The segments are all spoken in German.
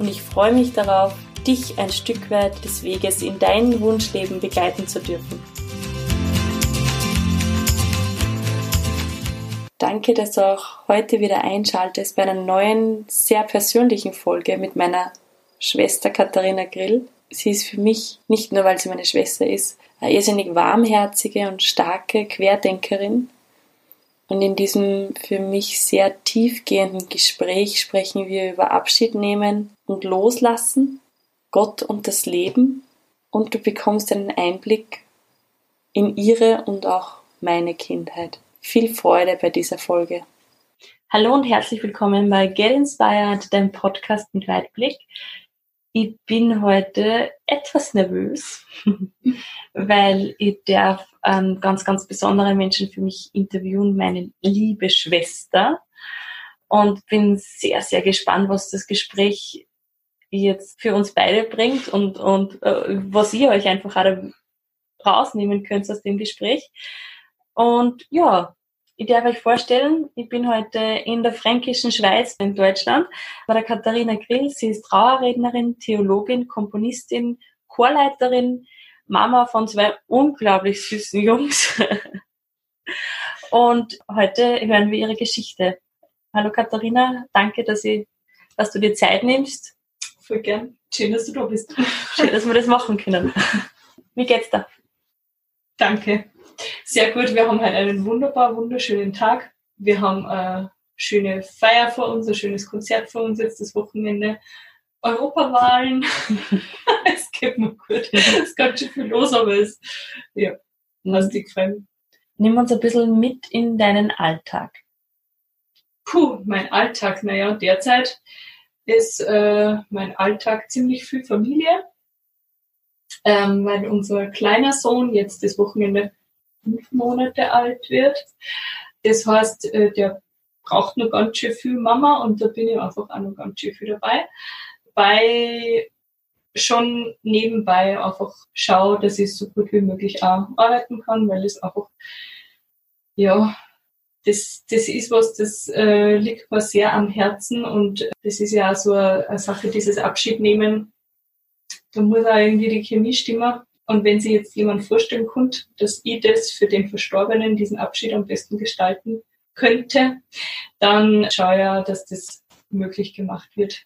und ich freue mich darauf, dich ein Stück weit des Weges in dein Wunschleben begleiten zu dürfen. Danke, dass du auch heute wieder einschaltest bei einer neuen, sehr persönlichen Folge mit meiner Schwester Katharina Grill. Sie ist für mich, nicht nur weil sie meine Schwester ist, eine irrsinnig warmherzige und starke Querdenkerin. Und in diesem für mich sehr tiefgehenden Gespräch sprechen wir über Abschied nehmen und loslassen, Gott und das Leben. Und du bekommst einen Einblick in ihre und auch meine Kindheit. Viel Freude bei dieser Folge. Hallo und herzlich willkommen bei Get Inspired, deinem Podcast mit Weitblick. Ich bin heute etwas nervös, weil ich darf einen ganz, ganz besonderen Menschen für mich interviewen, meine liebe Schwester. Und bin sehr, sehr gespannt, was das Gespräch jetzt für uns beide bringt und, und äh, was ihr euch einfach auch rausnehmen könnt aus dem Gespräch. Und ja, ich darf euch vorstellen, ich bin heute in der fränkischen Schweiz in Deutschland bei der Katharina Grill. Sie ist Trauerrednerin, Theologin, Komponistin, Chorleiterin, Mama von zwei unglaublich süßen Jungs. Und heute hören wir ihre Geschichte. Hallo Katharina, danke, dass, ich, dass du dir Zeit nimmst. Voll gern. Schön, dass du da bist. Schön, dass wir das machen können. Wie geht's da? Danke. Sehr gut, wir haben heute einen wunderbar, wunderschönen Tag. Wir haben eine schöne Feier vor uns, ein schönes Konzert vor uns jetzt das Wochenende. Europawahlen. es geht mir gut. Es geht schon viel los, aber es, ja, was die gefallen. Nimm uns ein bisschen mit in deinen Alltag. Puh, mein Alltag, naja, derzeit ist äh, mein Alltag ziemlich viel Familie, ähm, weil unser kleiner Sohn jetzt das Wochenende fünf Monate alt wird. Das heißt, äh, der braucht noch ganz schön viel Mama und da bin ich einfach auch noch ganz schön viel dabei. Bei schon nebenbei einfach schaue, dass ich so gut wie möglich auch arbeiten kann, weil es einfach, ja, das, das ist was, das äh, liegt mir sehr am Herzen und das ist ja auch so eine, eine Sache, dieses Abschied nehmen. Da muss auch irgendwie die Chemie stimmen. Und wenn sich jetzt jemand vorstellen könnte, dass ich das für den Verstorbenen, diesen Abschied am besten gestalten könnte, dann schaue ja, dass das möglich gemacht wird.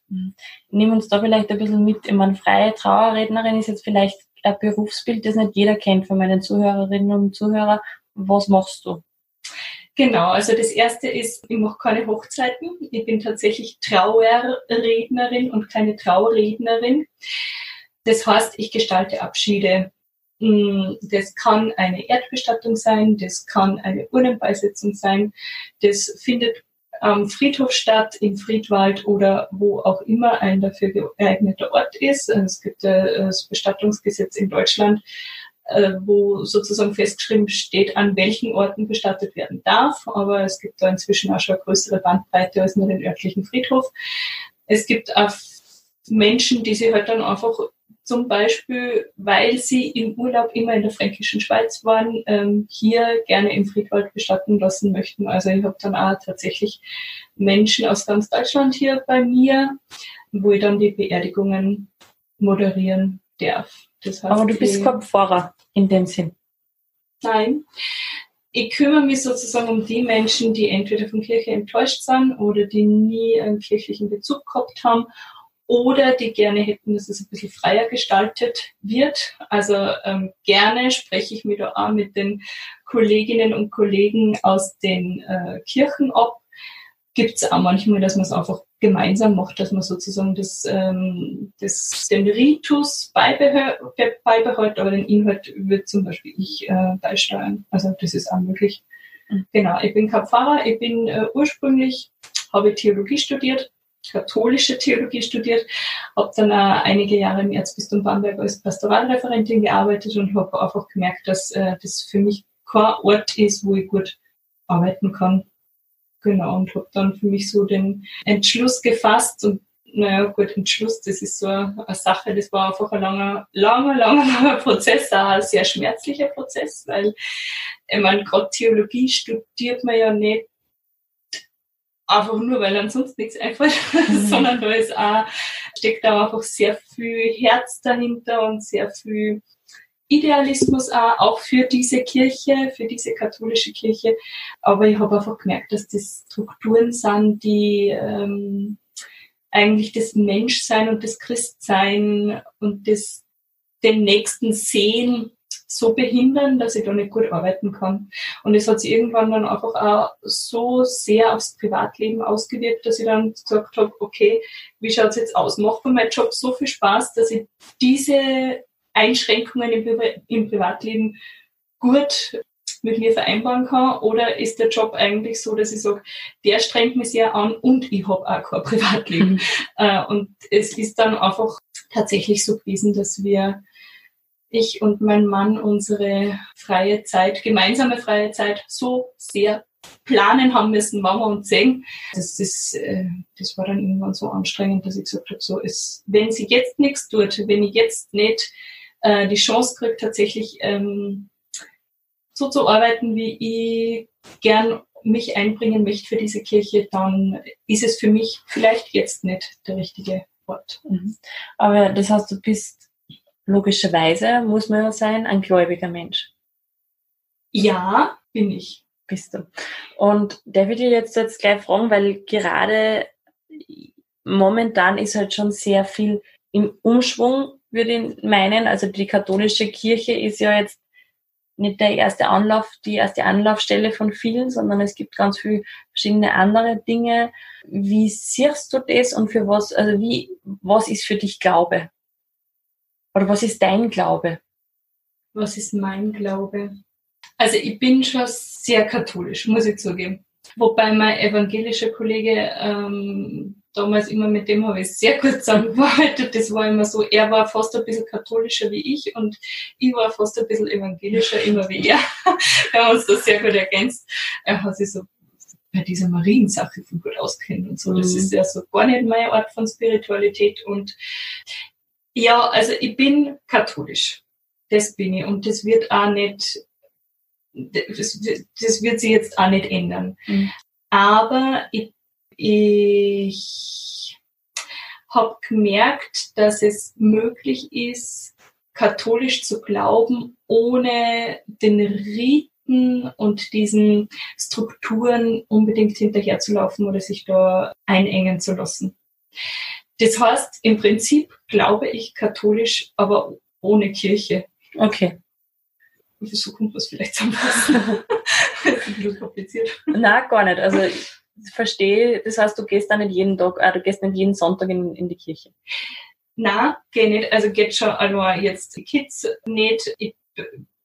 Nimm uns da vielleicht ein bisschen mit. Ich meine, freie Trauerrednerin ist jetzt vielleicht ein Berufsbild, das nicht jeder kennt von meinen Zuhörerinnen und Zuhörern. Was machst du? Genau, also das erste ist, ich mache keine Hochzeiten. Ich bin tatsächlich Trauerrednerin und keine Traurednerin. Das heißt, ich gestalte Abschiede. Mm, das kann eine Erdbestattung sein, das kann eine Urnenbeisetzung sein, das findet am Friedhof statt, im Friedwald oder wo auch immer ein dafür geeigneter Ort ist. Es gibt das Bestattungsgesetz in Deutschland, äh, wo sozusagen festgeschrieben steht, an welchen Orten bestattet werden darf. Aber es gibt da inzwischen auch schon eine größere Bandbreite als nur den örtlichen Friedhof. Es gibt auch Menschen, die sich halt dann einfach zum Beispiel, weil sie im Urlaub immer in der fränkischen Schweiz waren, ähm, hier gerne im Friedwald bestatten lassen möchten. Also ich habe dann auch tatsächlich Menschen aus ganz Deutschland hier bei mir, wo ich dann die Beerdigungen moderieren darf. Das heißt, Aber du bist Kopffahrer in dem Sinn. Nein. Ich kümmere mich sozusagen um die Menschen, die entweder von Kirche enttäuscht sind oder die nie einen kirchlichen Bezug gehabt haben oder die gerne hätten, dass es ein bisschen freier gestaltet wird. Also ähm, gerne spreche ich mir da auch mit den Kolleginnen und Kollegen aus den äh, Kirchen ab. Gibt es auch manchmal, dass man es einfach gemeinsam macht, dass man sozusagen das, ähm, das, den Ritus beibehält, beibehält, aber den Inhalt wird zum Beispiel ich äh, beisteuern. Also das ist auch möglich. Mhm. Genau, ich bin kein Pfarrer, ich bin äh, ursprünglich, habe Theologie studiert katholische Theologie studiert, habe dann auch einige Jahre im Erzbistum Bamberg als Pastoralreferentin gearbeitet und habe einfach gemerkt, dass äh, das für mich kein Ort ist, wo ich gut arbeiten kann. Genau, und habe dann für mich so den Entschluss gefasst und naja, gut, Entschluss, das ist so eine Sache, das war einfach ein langer, langer, langer, langer Prozess, auch ein sehr schmerzlicher Prozess, weil, ich meine, gerade Theologie studiert man ja nicht einfach nur, weil ansonsten nichts einfällt, mhm. sondern da ist auch, steckt da einfach sehr viel Herz dahinter und sehr viel Idealismus auch, auch für diese Kirche, für diese katholische Kirche. Aber ich habe einfach gemerkt, dass das Strukturen sind, die ähm, eigentlich das Menschsein und das Christsein und das den Nächsten sehen so behindern, dass ich da nicht gut arbeiten kann. Und es hat sich irgendwann dann einfach auch so sehr aufs Privatleben ausgewirkt, dass ich dann gesagt habe, okay, wie schaut's jetzt aus? Macht mir mein Job so viel Spaß, dass ich diese Einschränkungen im, im Privatleben gut mit mir vereinbaren kann? Oder ist der Job eigentlich so, dass ich sage, der strengt mich sehr an und ich habe auch kein Privatleben. Mhm. Äh, und es ist dann einfach tatsächlich so gewesen, dass wir, ich und mein Mann, unsere freie Zeit, gemeinsame freie Zeit so sehr planen haben müssen, wann wir uns sehen. Das, ist, äh, das war dann irgendwann so anstrengend, dass ich gesagt habe, so ist, wenn sie jetzt nichts tut, wenn ich jetzt nicht äh, die Chance kriege, tatsächlich ähm, so zu arbeiten, wie ich gern mich einbringen möchte für diese Kirche, dann ist es für mich vielleicht jetzt nicht der richtige Ort. Mhm. Aber das heißt, du bist logischerweise, muss man ja sein, ein gläubiger Mensch. Ja, bin ich. Bist du. Und der würde ich jetzt, jetzt gleich fragen, weil gerade momentan ist halt schon sehr viel im Umschwung, würde ich meinen. Also die katholische Kirche ist ja jetzt nicht der erste Anlauf, die erste Anlaufstelle von vielen, sondern es gibt ganz viele verschiedene andere Dinge. Wie siehst du das und für was, also wie, was ist für dich Glaube? Oder was ist dein Glaube? Was ist mein Glaube? Also ich bin schon sehr katholisch, muss ich zugeben. Wobei mein evangelischer Kollege ähm, damals immer mit dem habe ich sehr gut zusammengearbeitet. Das war immer so, er war fast ein bisschen katholischer wie ich und ich war fast ein bisschen evangelischer immer wie er. Wir haben uns das sehr gut ergänzt. Er hat sich so bei dieser Mariensache von gut auskennt und so. Das mhm. ist ja so gar nicht meine Art von Spiritualität. Und ja, also ich bin katholisch. Das bin ich. Und das wird auch nicht, das, das wird sich jetzt auch nicht ändern. Mhm. Aber ich ich habe gemerkt, dass es möglich ist, katholisch zu glauben, ohne den Riten und diesen Strukturen unbedingt hinterherzulaufen oder sich da einengen zu lassen. Das heißt, im Prinzip glaube ich katholisch, aber ohne Kirche. Okay. Wir versuchen das vielleicht zusammenfassen. das ist ein bisschen kompliziert. Na, gar nicht. Also verstehe, das heißt, du gehst dann nicht jeden Tag, äh, du gehst nicht jeden Sonntag in, in die Kirche. Na, geh nicht. Also geht schon allein jetzt die Kids nicht. Ich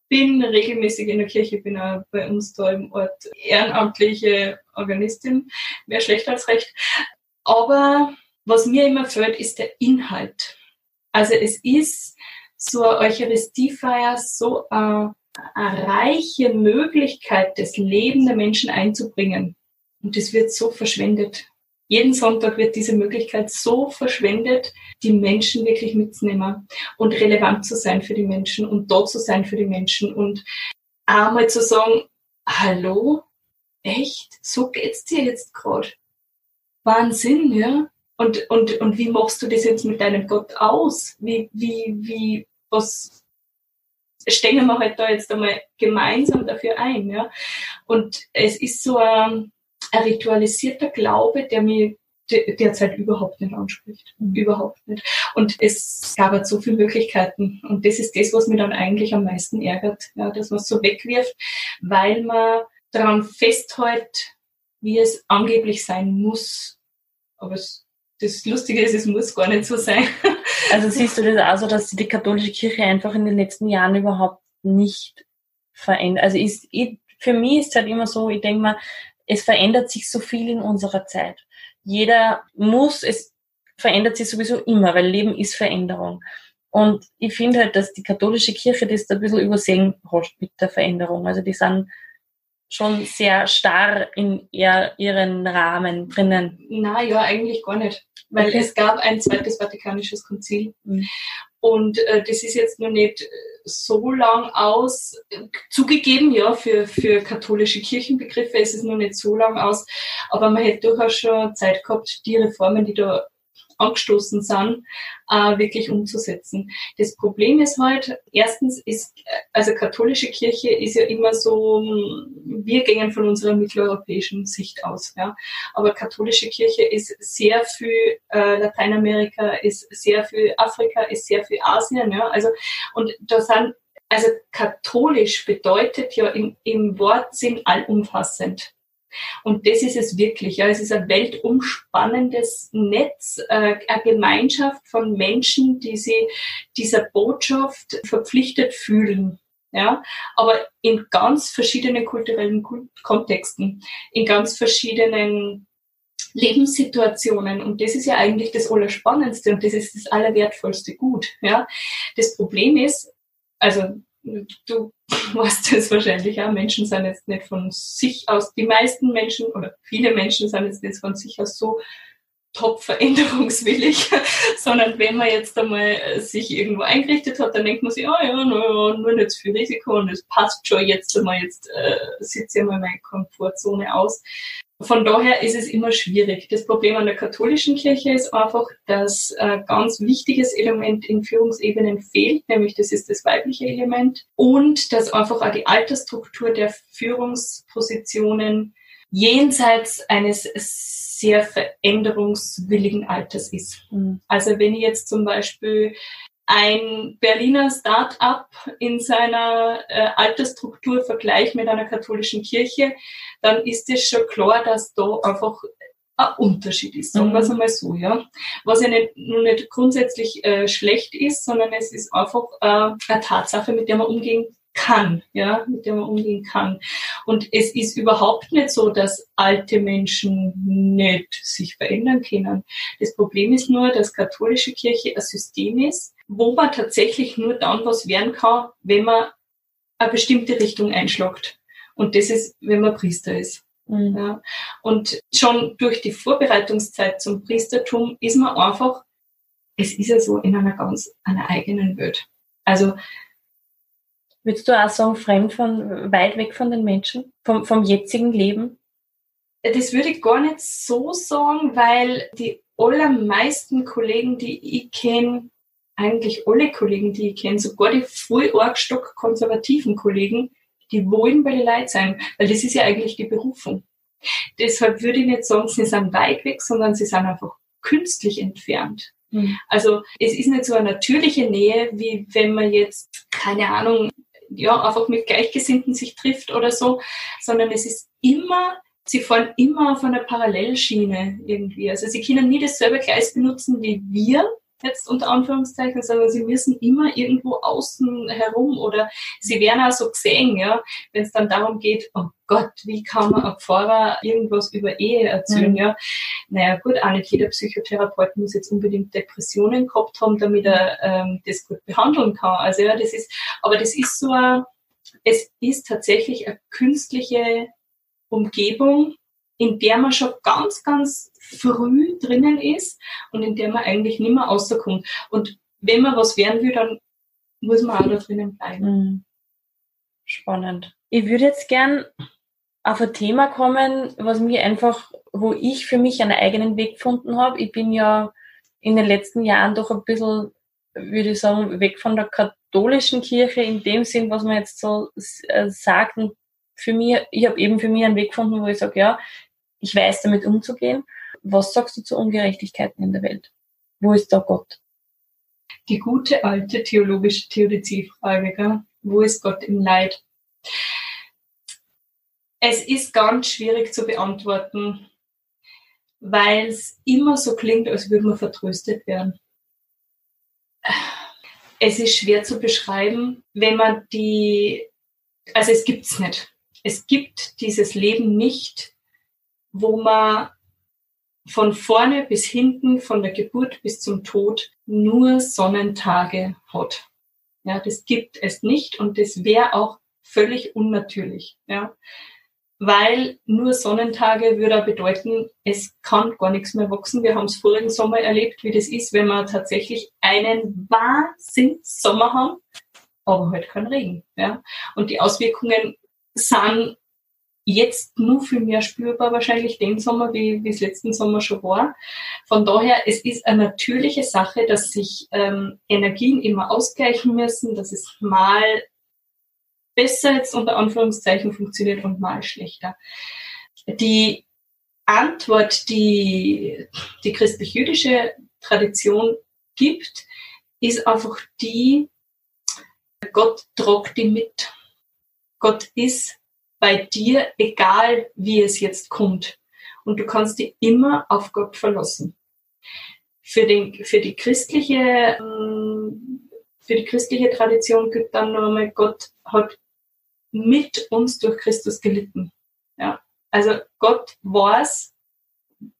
bin regelmäßig in der Kirche, bin auch bei uns da im Ort ehrenamtliche Organistin, wäre schlecht als recht. Aber was mir immer fehlt, ist der Inhalt. Also es ist so eine Eucharistiefeier, so eine, eine reiche Möglichkeit, das Leben der Menschen einzubringen. Und es wird so verschwendet. Jeden Sonntag wird diese Möglichkeit so verschwendet, die Menschen wirklich mitzunehmen und relevant zu sein für die Menschen und dort zu sein für die Menschen und einmal zu sagen, hallo, echt, so geht's dir jetzt gerade. Wahnsinn, ja? Und, und, und wie machst du das jetzt mit deinem Gott aus? Wie, wie, wie, was, stellen wir halt da jetzt einmal gemeinsam dafür ein, ja? Und es ist so ein, ein ritualisierter Glaube, der mir derzeit überhaupt nicht anspricht. Mhm. Überhaupt nicht. Und es gab halt so viele Möglichkeiten. Und das ist das, was mich dann eigentlich am meisten ärgert, ja, dass man es so wegwirft, weil man daran festhält, wie es angeblich sein muss. Aber es, das Lustige ist, es muss gar nicht so sein. Also siehst du das also, dass die katholische Kirche einfach in den letzten Jahren überhaupt nicht verändert. Also ist, für mich ist es halt immer so, ich denke mal, es verändert sich so viel in unserer Zeit. jeder muss, es verändert sich sowieso immer, weil Leben ist Veränderung. Und ich finde halt, dass die katholische Kirche das ein bisschen übersehen hat mit der Veränderung. Also die sind schon sehr starr in ihr, ihren Rahmen drinnen. Na ja, eigentlich gar nicht. Weil okay. es gab ein zweites Vatikanisches Konzil. Mhm. Und äh, das ist jetzt noch nicht so lang aus, zugegeben, ja, für, für katholische Kirchenbegriffe ist es noch nicht so lang aus, aber man hätte durchaus schon Zeit gehabt, die Reformen, die da angestoßen sind, äh, wirklich umzusetzen. Das Problem ist halt, erstens ist, also katholische Kirche ist ja immer so, wir gehen von unserer mitteleuropäischen Sicht aus, ja. Aber katholische Kirche ist sehr viel äh, Lateinamerika, ist sehr viel Afrika, ist sehr viel Asien, ja. Also, und da sind also katholisch bedeutet ja im, im Wortsinn allumfassend. Und das ist es wirklich. Ja. Es ist ein weltumspannendes Netz, äh, eine Gemeinschaft von Menschen, die sich dieser Botschaft verpflichtet fühlen. Ja, aber in ganz verschiedenen kulturellen Kontexten, in ganz verschiedenen Lebenssituationen. Und das ist ja eigentlich das Allerspannendste und das ist das Allerwertvollste Gut. Ja, das Problem ist, also du weißt es wahrscheinlich auch, Menschen sind jetzt nicht von sich aus, die meisten Menschen oder viele Menschen sind jetzt nicht von sich aus so top veränderungswillig, sondern wenn man jetzt einmal sich irgendwo eingerichtet hat, dann denkt man sich, oh ja, no, nur nicht zu viel Risiko und es passt schon jetzt einmal, jetzt äh, sitze ich mal meine Komfortzone aus. Von daher ist es immer schwierig. Das Problem an der katholischen Kirche ist einfach, dass ein ganz wichtiges Element in Führungsebenen fehlt, nämlich das ist das weibliche Element und dass einfach auch die Altersstruktur der Führungspositionen jenseits eines sehr veränderungswilligen Alters ist. Mhm. Also wenn ich jetzt zum Beispiel ein Berliner Start-up in seiner äh, Altersstruktur vergleicht mit einer katholischen Kirche, dann ist es schon klar, dass da einfach ein Unterschied ist, sagen wir es mhm. einmal so, ja. Was ja nicht, nur nicht grundsätzlich äh, schlecht ist, sondern es ist einfach äh, eine Tatsache, mit der man umgehen kann, ja, mit der man umgehen kann. Und es ist überhaupt nicht so, dass alte Menschen nicht sich verändern können. Das Problem ist nur, dass katholische Kirche ein System ist, wo man tatsächlich nur dann was werden kann, wenn man eine bestimmte Richtung einschlagt. Und das ist, wenn man Priester ist. Mhm. Ja. Und schon durch die Vorbereitungszeit zum Priestertum ist man einfach, es ist ja so in einer ganz einer eigenen Welt. Also Würdest du auch sagen, fremd von, weit weg von den Menschen, vom, vom jetzigen Leben? Das würde ich gar nicht so sagen, weil die allermeisten Kollegen, die ich kenne, eigentlich alle Kollegen, die ich kenne, sogar die voll arg stock konservativen Kollegen, die wollen bei den Leuten sein, weil das ist ja eigentlich die Berufung. Deshalb würde ich nicht sagen, sie sind weit weg, sondern sie sind einfach künstlich entfernt. Mhm. Also es ist nicht so eine natürliche Nähe, wie wenn man jetzt, keine Ahnung, ja, einfach mit Gleichgesinnten sich trifft oder so, sondern es ist immer, sie fahren immer auf einer Parallelschiene irgendwie. Also sie können nie dasselbe Gleis benutzen wie wir, jetzt unter Anführungszeichen, sondern sie müssen immer irgendwo außen herum oder sie werden auch so gesehen, ja, wenn es dann darum geht, oh Gott, wie kann man einem Pfarrer irgendwas über Ehe erzählen, mhm. ja. Naja, gut, auch nicht jeder Psychotherapeut muss jetzt unbedingt Depressionen gehabt haben, damit er ähm, das gut behandeln kann. Also ja, das ist, aber das ist so ein, es ist tatsächlich eine künstliche Umgebung, in der man schon ganz, ganz früh drinnen ist und in der man eigentlich nicht mehr rauskommt. Und wenn man was werden will, dann muss man auch da drinnen bleiben. Mhm. Spannend. Ich würde jetzt gern auf ein Thema kommen, was mir einfach, wo ich für mich einen eigenen Weg gefunden habe. Ich bin ja in den letzten Jahren doch ein bisschen, würde ich sagen, weg von der katholischen Kirche in dem Sinn, was man jetzt so äh, sagt. Und für mich, ich habe eben für mich einen Weg gefunden, wo ich sage, ja, ich weiß damit umzugehen. Was sagst du zu Ungerechtigkeiten in der Welt? Wo ist da Gott? Die gute alte theologische Theodiziefrage, gell? wo ist Gott im Leid? Es ist ganz schwierig zu beantworten, weil es immer so klingt, als würde man vertröstet werden. Es ist schwer zu beschreiben, wenn man die, also es gibt's nicht. Es gibt dieses Leben nicht, wo man von vorne bis hinten, von der Geburt bis zum Tod nur Sonnentage hat. Ja, das gibt es nicht und das wäre auch völlig unnatürlich. Ja, weil nur Sonnentage würde bedeuten, es kann gar nichts mehr wachsen. Wir haben es vorigen Sommer erlebt, wie das ist, wenn wir tatsächlich einen Wahnsinns-Sommer haben, aber halt kein Regen. Ja? Und die Auswirkungen sind jetzt nur viel mehr spürbar wahrscheinlich den Sommer, wie, es letzten Sommer schon war. Von daher, es ist eine natürliche Sache, dass sich ähm, Energien immer ausgleichen müssen, dass es mal besser jetzt unter Anführungszeichen funktioniert und mal schlechter. Die Antwort, die die christlich-jüdische Tradition gibt, ist einfach die, Gott tragt die mit. Gott ist bei dir, egal wie es jetzt kommt. Und du kannst dich immer auf Gott verlassen. Für, den, für die christliche, ähm, für die christliche Tradition gibt dann nochmal, Gott hat mit uns durch Christus gelitten. Ja. Also Gott weiß,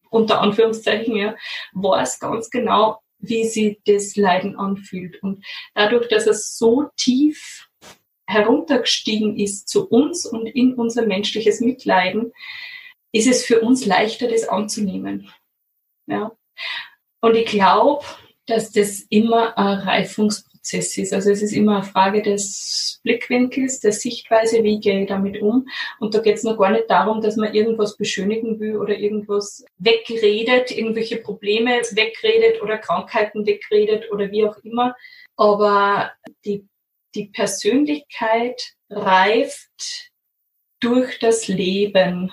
unter Anführungszeichen, ja, weiß ganz genau, wie sie das Leiden anfühlt. Und dadurch, dass er so tief heruntergestiegen ist zu uns und in unser menschliches Mitleiden, ist es für uns leichter, das anzunehmen. Ja. Und ich glaube, dass das immer ein Reifungsprozess ist. Also es ist immer eine Frage des Blickwinkels, der Sichtweise, wie gehe ich damit um. Und da geht es noch gar nicht darum, dass man irgendwas beschönigen will oder irgendwas wegredet, irgendwelche Probleme wegredet oder Krankheiten wegredet oder wie auch immer. Aber die die Persönlichkeit reift durch das Leben.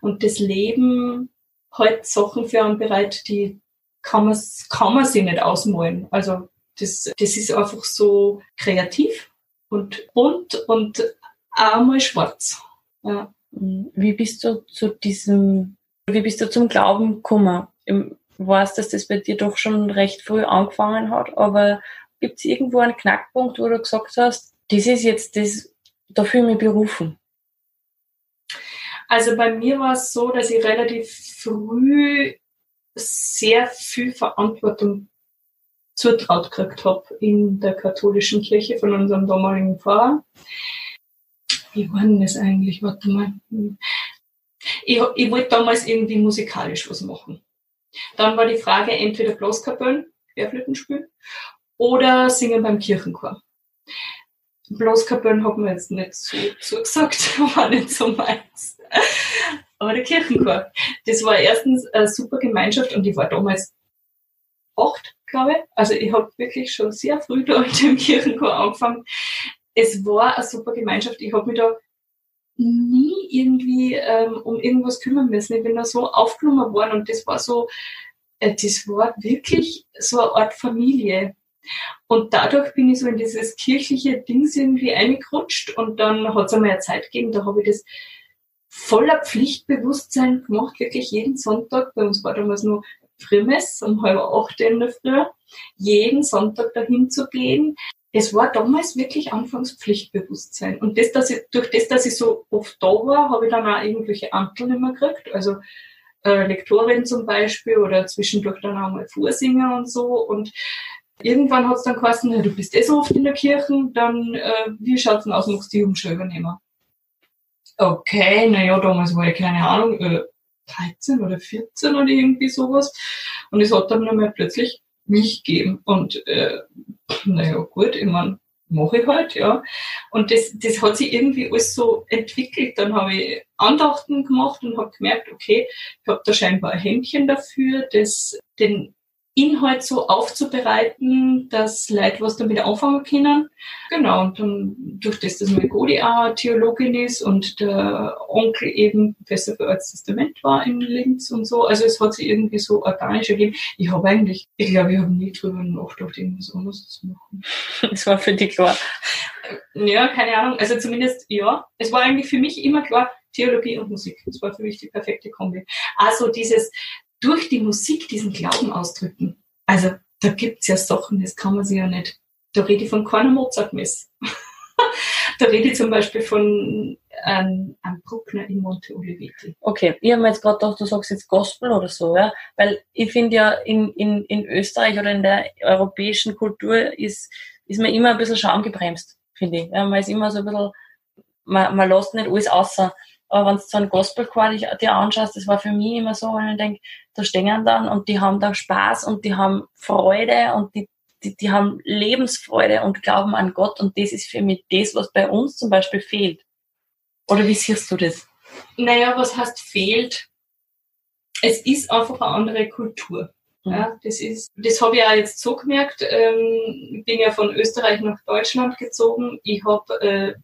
Und das Leben hält Sachen für einen bereit, die kann man, kann man sich nicht ausmalen. Also das, das ist einfach so kreativ und bunt und einmal schwarz. Ja. Wie bist du zu diesem, wie bist du zum Glauben gekommen? Ich weiß, dass das bei dir doch schon recht früh angefangen hat, aber Gibt es irgendwo einen Knackpunkt, wo du gesagt hast, das ist jetzt das, dafür mich berufen? Also bei mir war es so, dass ich relativ früh sehr viel Verantwortung zutraut gekriegt habe in der katholischen Kirche von unserem damaligen Pfarrer. Wie war denn das eigentlich? Warte mal. Ich, ich wollte damals irgendwie musikalisch was machen. Dann war die Frage entweder Blaskapellen, Querflöten spielen oder singen beim Kirchenchor. Blaskapellen hat mir jetzt nicht so zugesagt, war nicht so meins. Aber der Kirchenchor, das war erstens eine super Gemeinschaft und ich war damals acht, glaube ich. Also ich habe wirklich schon sehr früh da in dem Kirchenchor angefangen. Es war eine super Gemeinschaft. Ich habe mich da nie irgendwie ähm, um irgendwas kümmern müssen. Ich bin da so aufgenommen worden und das war so, äh, das war wirklich so eine Art Familie. Und dadurch bin ich so in dieses kirchliche Dings irgendwie eingerutscht und dann hat es einmal eine Zeit gegeben, da habe ich das voller Pflichtbewusstsein gemacht, wirklich jeden Sonntag. Bei uns war damals nur Frühmess um halb acht in der Früh, jeden Sonntag dahin zu gehen. Es war damals wirklich anfangs Pflichtbewusstsein. Und das, dass ich, durch das, dass ich so oft da war, habe ich dann auch irgendwelche Antel immer gekriegt. Also äh, Lektorin zum Beispiel oder zwischendurch dann auch mal Vorsinger und so. Und Irgendwann hat es dann geheißen, du bist eh so oft in der Kirche, dann äh, wie schaut's denn aus, magst du die Umschau übernehmen? Okay, naja, damals war ich keine Ahnung, äh, 13 oder 14 oder irgendwie sowas. Und es hat dann einmal plötzlich mich gegeben. Und äh, naja, gut, ich meine, mache ich halt, ja. Und das, das hat sich irgendwie alles so entwickelt. Dann habe ich Andachten gemacht und habe gemerkt, okay, ich habe da scheinbar ein Händchen dafür, das den Inhalt so aufzubereiten, dass Leute was damit anfangen können. Genau, und dann durch das, dass meine Godi auch Theologin ist und der Onkel eben Professor für Testament war in Linz und so, also es hat sich irgendwie so organisch ergeben. Ich habe eigentlich, ich glaube, ich habe nie drüber nachgedacht, irgendwas anderes zu machen. Das war für dich klar. Ja, keine Ahnung, also zumindest, ja, es war eigentlich für mich immer klar, Theologie und Musik. Das war für mich die perfekte Kombi. Also dieses, durch die Musik diesen Glauben ausdrücken. Also da gibt's ja Sachen, das kann man sich ja nicht. Da rede ich von keiner Mozart-Mess. da rede ich zum Beispiel von an, an Bruckner in Monte Oliveti. Okay, ich habe mir jetzt gerade gedacht, du sagst jetzt Gospel oder so, ja, weil ich finde ja in, in, in Österreich oder in der europäischen Kultur ist, ist man immer ein bisschen schamgebremst, finde ich. Ja, man ist immer so ein bisschen, man, man lässt nicht alles außer. Aber wenn du so ein Gospelchor dir anschaust, das war für mich immer so, wenn ich denke, da stehen dann und die haben da Spaß und die haben Freude und die, die, die haben Lebensfreude und glauben an Gott und das ist für mich das, was bei uns zum Beispiel fehlt. Oder wie siehst du das? Naja, was heißt fehlt? Es ist einfach eine andere Kultur. Mhm. Ja, das ist, das habe ich auch jetzt so gemerkt. Ähm, ich bin ja von Österreich nach Deutschland gezogen. Ich habe äh,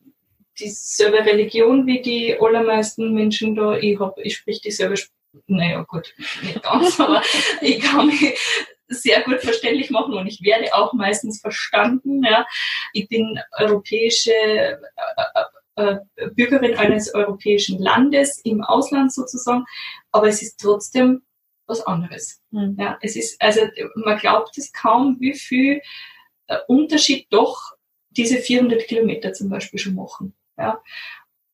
dieselbe Religion wie die allermeisten Menschen da. Ich habe, ich sprich dieselbe, naja gut, nicht ganz, aber ich kann mich sehr gut verständlich machen und ich werde auch meistens verstanden. Ja. Ich bin europäische äh, äh, Bürgerin eines europäischen Landes im Ausland sozusagen, aber es ist trotzdem was anderes. Mhm. Ja, es ist, also man glaubt es kaum, wie viel äh, Unterschied doch diese 400 Kilometer zum Beispiel schon machen. Ja.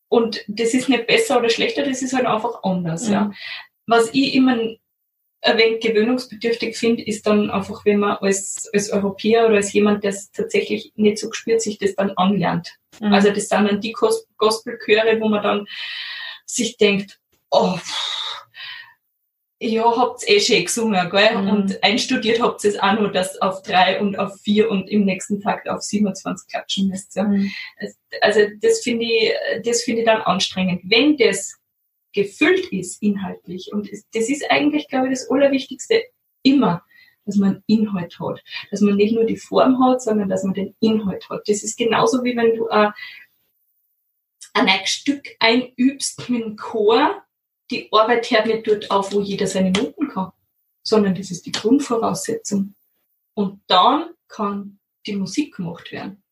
Und das ist nicht besser oder schlechter, das ist halt einfach anders. Mhm. Ja. Was ich immer ein wenig gewöhnungsbedürftig finde, ist dann einfach, wenn man als, als Europäer oder als jemand, der es tatsächlich nicht so gespürt, sich das dann anlernt. Mhm. Also das sind dann die Gospelchöre, wo man dann sich denkt, oh, ja, habt's eh schon gesungen, gell? Mhm. Und einstudiert habt ihr es auch nur, dass auf drei und auf vier und im nächsten Tag auf 27 klatschen müsst. Ja? Mhm. Also das finde ich, das finde ich dann anstrengend. Wenn das gefüllt ist inhaltlich, und das ist eigentlich, glaube ich, das Allerwichtigste immer, dass man Inhalt hat. Dass man nicht nur die Form hat, sondern dass man den Inhalt hat. Das ist genauso wie wenn du ein, ein Stück einübst mit dem Chor, die Arbeit hört nicht dort auf, wo jeder seine Noten kann, sondern das ist die Grundvoraussetzung. Und dann kann die Musik gemacht werden.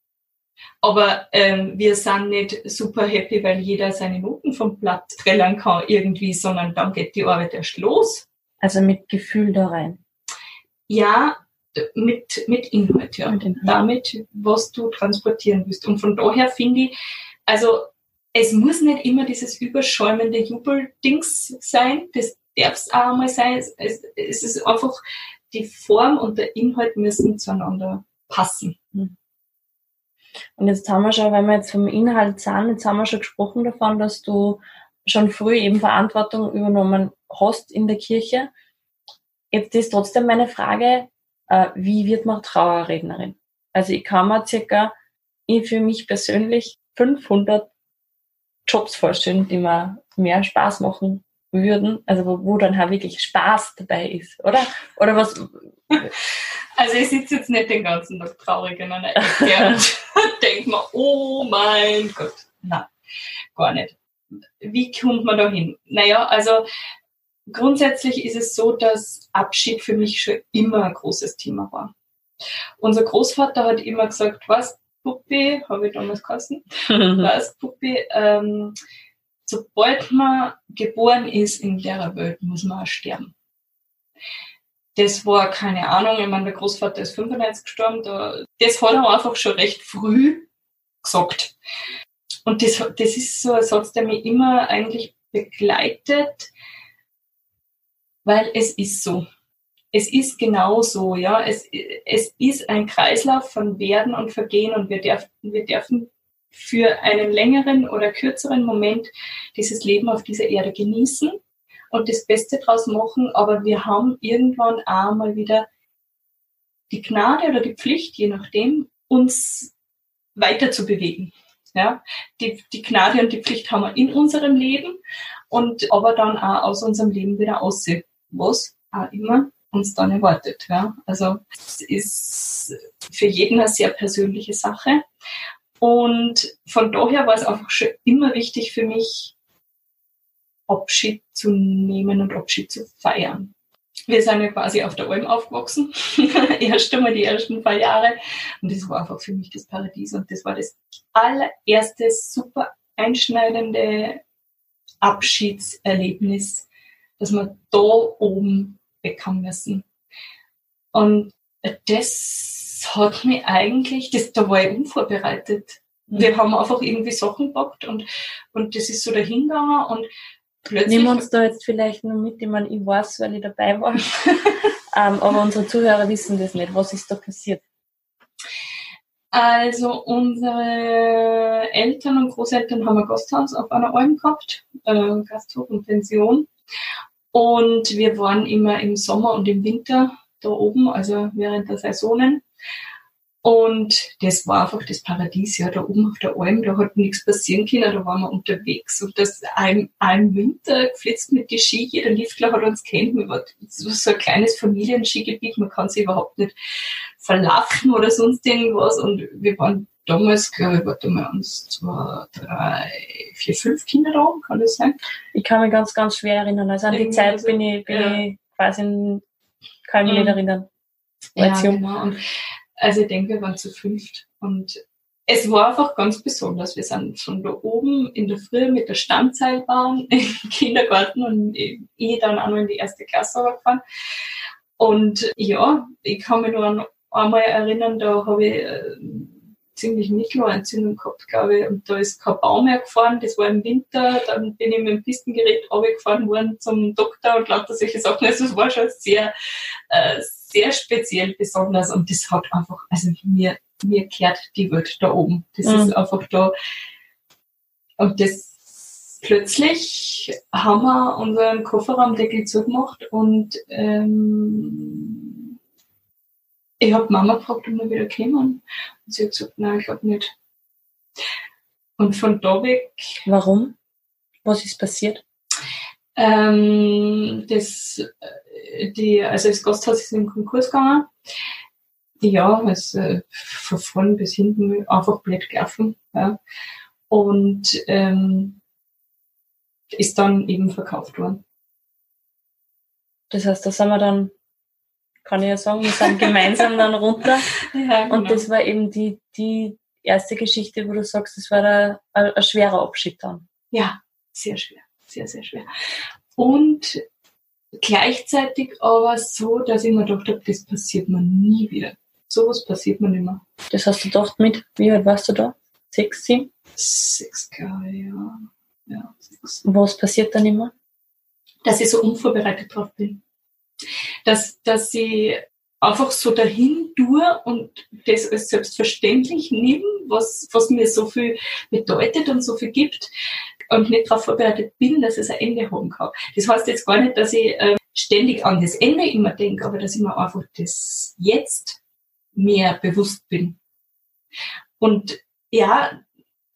Aber ähm, wir sind nicht super happy, weil jeder seine Noten vom Blatt trällern kann irgendwie, sondern dann geht die Arbeit erst los. Also mit Gefühl da rein. Ja, mit, mit Inhalt, ja. Mit Inhalt. Damit, was du transportieren willst. Und von daher finde ich, also es muss nicht immer dieses überschäumende Jubeldings sein, das darf es auch einmal sein. Es, es, ist einfach, die Form und der Inhalt müssen zueinander passen. Hm. Und jetzt haben wir schon, wenn wir jetzt vom Inhalt sind, jetzt haben wir schon gesprochen davon, dass du schon früh eben Verantwortung übernommen hast in der Kirche. Jetzt ist trotzdem meine Frage, äh, wie wird man Trauerrednerin? Also ich kann mir circa, für mich persönlich 500 Jobs vorstellen, die mir mehr Spaß machen würden, also wo, wo dann halt wirklich Spaß dabei ist, oder? Oder was? Also ich sitze jetzt nicht den ganzen Tag traurig in einer Ecke und denke mir, oh mein Gott. Nein, gar nicht. Wie kommt man da hin? Naja, also grundsätzlich ist es so, dass Abschied für mich schon immer ein großes Thema war. Unser Großvater hat immer gesagt, was, Puppi, habe ich damals geheißen, was, Puppi, ähm, sobald man geboren ist in der Welt, muss man auch sterben. Das war keine Ahnung, ich meine, der Großvater ist 95 gestorben, da, das hat er einfach schon recht früh gesagt. Und das, das ist so ein Satz, der mich immer eigentlich begleitet, weil es ist so es ist genau so, ja. Es, es ist ein Kreislauf von Werden und Vergehen und wir dürfen, wir dürfen für einen längeren oder kürzeren Moment dieses Leben auf dieser Erde genießen und das Beste draus machen, aber wir haben irgendwann auch mal wieder die Gnade oder die Pflicht, je nachdem, uns weiter zu bewegen. Ja, die, die Gnade und die Pflicht haben wir in unserem Leben und aber dann auch aus unserem Leben wieder aussehen. Was auch immer uns dann erwartet. Ja? Also es ist für jeden eine sehr persönliche Sache. Und von daher war es einfach schon immer wichtig für mich, Abschied zu nehmen und Abschied zu feiern. Wir sind ja quasi auf der Alm aufgewachsen, erst einmal die ersten paar Jahre. Und das war einfach für mich das Paradies. Und das war das allererste super einschneidende Abschiedserlebnis, dass man da oben bekommen müssen. Und das hat mich eigentlich, das, da war ich unvorbereitet. Mhm. Wir haben einfach irgendwie Sachen gepackt und, und das ist so dahingegangen und plötzlich. Nehmen wir uns da jetzt vielleicht nur mit, ich meine, ich weiß, weil ich dabei war. ähm, aber unsere Zuhörer wissen das nicht. Was ist da passiert? Also unsere Eltern und Großeltern haben ein Gasthaus auf einer Alm gehabt, äh, Gasthof und Pension. Und wir waren immer im Sommer und im Winter da oben, also während der Saisonen. Und das war einfach das Paradies, ja, da oben auf der Alm, da hat nichts passieren können, da waren wir unterwegs. Und das ein, ein Winter geflitzt mit die Ski, jeder Liftler hat uns kennt, wir waren so ein kleines Familienskigebiet, man kann sich überhaupt nicht verlaufen oder sonst irgendwas. Und wir waren damals, glaube ich, warte mal, uns zwei, drei, vier, fünf Kinder da, kann das sein? Ich kann mich ganz, ganz schwer erinnern. Also an die Zeit also, bin ich, bin ja. ich quasi, kann mich mhm. nicht erinnern. Ja, genau. Und also ich denke, wir waren zu fünft. Und es war einfach ganz besonders. Wir sind von da oben in der Früh mit der Standseilbahn im Kindergarten und ich dann auch noch in die erste Klasse gefahren. Und ja, ich kann mich nur an einmal erinnern, da habe ich äh, ziemlich Mittelohrentzündung gehabt, glaube ich, und da ist kein Baum mehr gefahren, das war im Winter, dann bin ich mit dem Pistengerät runtergefahren worden zum Doktor und lauter solche Sachen, also es war schon sehr, äh, sehr speziell besonders und das hat einfach, also mir, mir kehrt die Welt da oben. Das mhm. ist einfach da. Und das plötzlich haben wir unseren Kofferraumdeckel zugemacht und ähm, ich habe Mama gefragt, ob wir wieder kommen. Und sie hat gesagt, nein, ich glaube nicht. Und von da weg. Warum? Was ist passiert? Ähm, das, äh, die, also das Gasthaus ist in Konkurs gegangen. Ja, es äh, von vorn bis hinten einfach blöd gelaufen. Ja. Und ähm, ist dann eben verkauft worden. Das heißt, da sind wir dann, kann ich ja sagen, wir sind gemeinsam dann runter. Ja, genau. Und das war eben die, die erste Geschichte, wo du sagst, das war ein, ein schwerer Abschied dann. Ja, sehr schwer sehr, sehr schwer. Und gleichzeitig aber so, dass ich mir gedacht habe, das passiert mir nie wieder. Sowas passiert mir nicht mehr. Das hast du gedacht mit, wie alt warst du da? Sechs, sieben? Sechs, glaube ich, ja. ja sechs. Was passiert dann immer? Dass ich so unvorbereitet drauf bin. Dass, dass ich einfach so dahin tue und das als selbstverständlich nehme, was, was mir so viel bedeutet und so viel gibt und nicht darauf vorbereitet bin, dass es ein Ende haben kann. Das heißt jetzt gar nicht, dass ich äh, ständig an das Ende immer denke, aber dass ich mir einfach das Jetzt mehr bewusst bin. Und ja,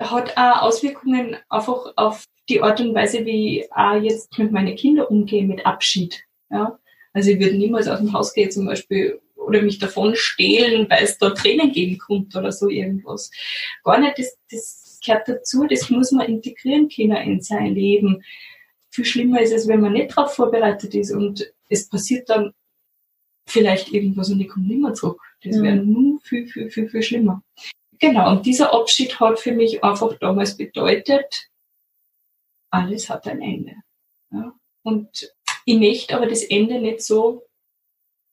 hat auch Auswirkungen einfach auf die Art und Weise, wie ich auch jetzt mit meinen Kindern umgehe, mit Abschied. Ja? Also ich würde niemals aus dem Haus gehen zum Beispiel oder mich davon stehlen, weil es da Tränen geben kommt oder so irgendwas. Gar nicht, das, das gehört dazu, das muss man integrieren können in sein Leben. Viel schlimmer ist es, wenn man nicht darauf vorbereitet ist und es passiert dann vielleicht irgendwas und ich komme nicht mehr zurück. Das wäre mhm. nur viel, viel, viel, viel schlimmer. Genau, und dieser Abschied hat für mich einfach damals bedeutet, alles hat ein Ende. Ja? Und ich möchte aber das Ende nicht so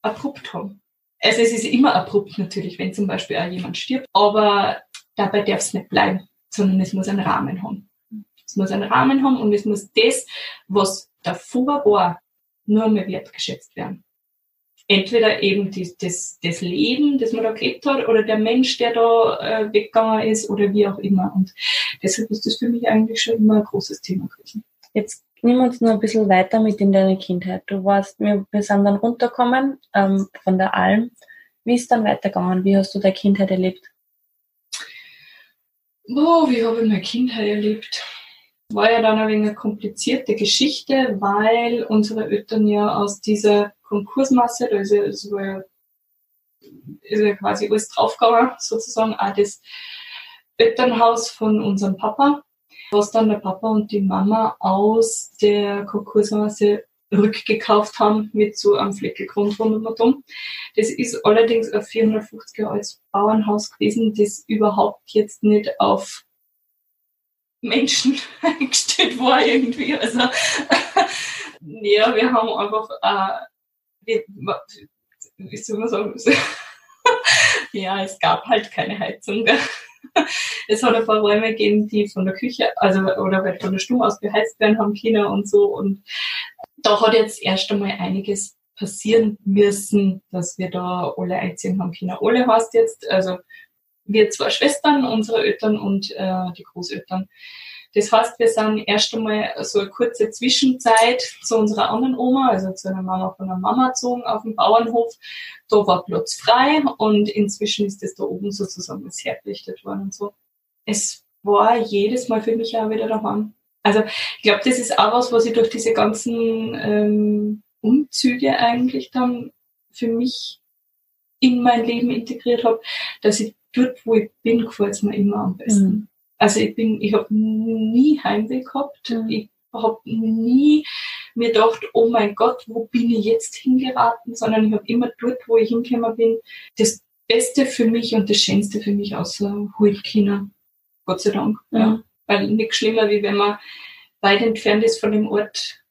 abrupt haben. Also es ist immer abrupt natürlich, wenn zum Beispiel auch jemand stirbt, aber dabei darf es nicht bleiben, sondern es muss einen Rahmen haben. Es muss einen Rahmen haben und es muss das, was davor war, nur mehr wertgeschätzt werden. Entweder eben das, das, das Leben, das man da gelebt hat, oder der Mensch, der da äh, weggegangen ist, oder wie auch immer. Und deshalb ist das für mich eigentlich schon immer ein großes Thema gewesen. Jetzt nimm uns noch ein bisschen weiter mit in deine Kindheit. Du warst, wir, sind dann runtergekommen ähm, von der Alm. Wie ist dann weitergegangen? Wie hast du deine Kindheit erlebt? Oh, wie habe ich meine Kindheit erlebt? War ja dann ein wenig eine komplizierte Geschichte, weil unsere Eltern ja aus dieser Konkursmasse, ja, das war ja, ist ja quasi alles draufgegangen, sozusagen, auch das Elternhaus von unserem Papa was dann der Papa und die Mama aus der Konkursmasse rückgekauft haben mit so einem Fleckelgrund rundum. Das ist allerdings ein 450 Jahre altes Bauernhaus gewesen, das überhaupt jetzt nicht auf Menschen eingestellt war irgendwie. Also ja, wir haben einfach, äh, wie, wie soll man sagen, ja, es gab halt keine Heizung. es hat ein paar Räume gegeben, die von der Küche, also oder halt von der Stube aus beheizt werden haben Kinder und so. Und da hat jetzt erst einmal einiges passieren müssen, dass wir da alle einziehen haben Kinder. Alle heißt jetzt, also wir zwei Schwestern, unsere Eltern und äh, die Großeltern. Das heißt, wir sind erst einmal so eine kurze Zwischenzeit zu unserer anderen Oma, also zu einer Mama von einer Mama gezogen auf dem Bauernhof. Da war Platz frei und inzwischen ist das da oben sozusagen das hergerichtet worden und so. Es war jedes Mal für mich auch wieder daheim. Also ich glaube, das ist auch was, was ich durch diese ganzen ähm, Umzüge eigentlich dann für mich in mein Leben integriert habe, dass ich dort, wo ich bin, gefällt es mir immer am besten. Mhm. Also ich bin, ich habe nie Heimweh gehabt. Mhm. Ich habe nie mir gedacht, oh mein Gott, wo bin ich jetzt hingeraten, sondern ich habe immer dort, wo ich hingekommen bin, das Beste für mich und das Schönste für mich außer Hulkina. Gott sei Dank. Mhm. Ja. Weil nichts schlimmer, wie wenn man weit entfernt ist von dem Ort,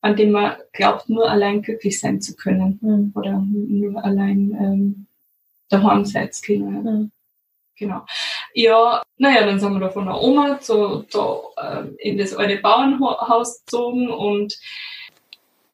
an dem man glaubt, nur allein glücklich sein zu können. Mhm. Oder nur allein ähm, daheim sein zu können. Genau. Ja, naja, dann sind wir da von der Oma zu, zu, äh, in das alte Bauernhaus gezogen und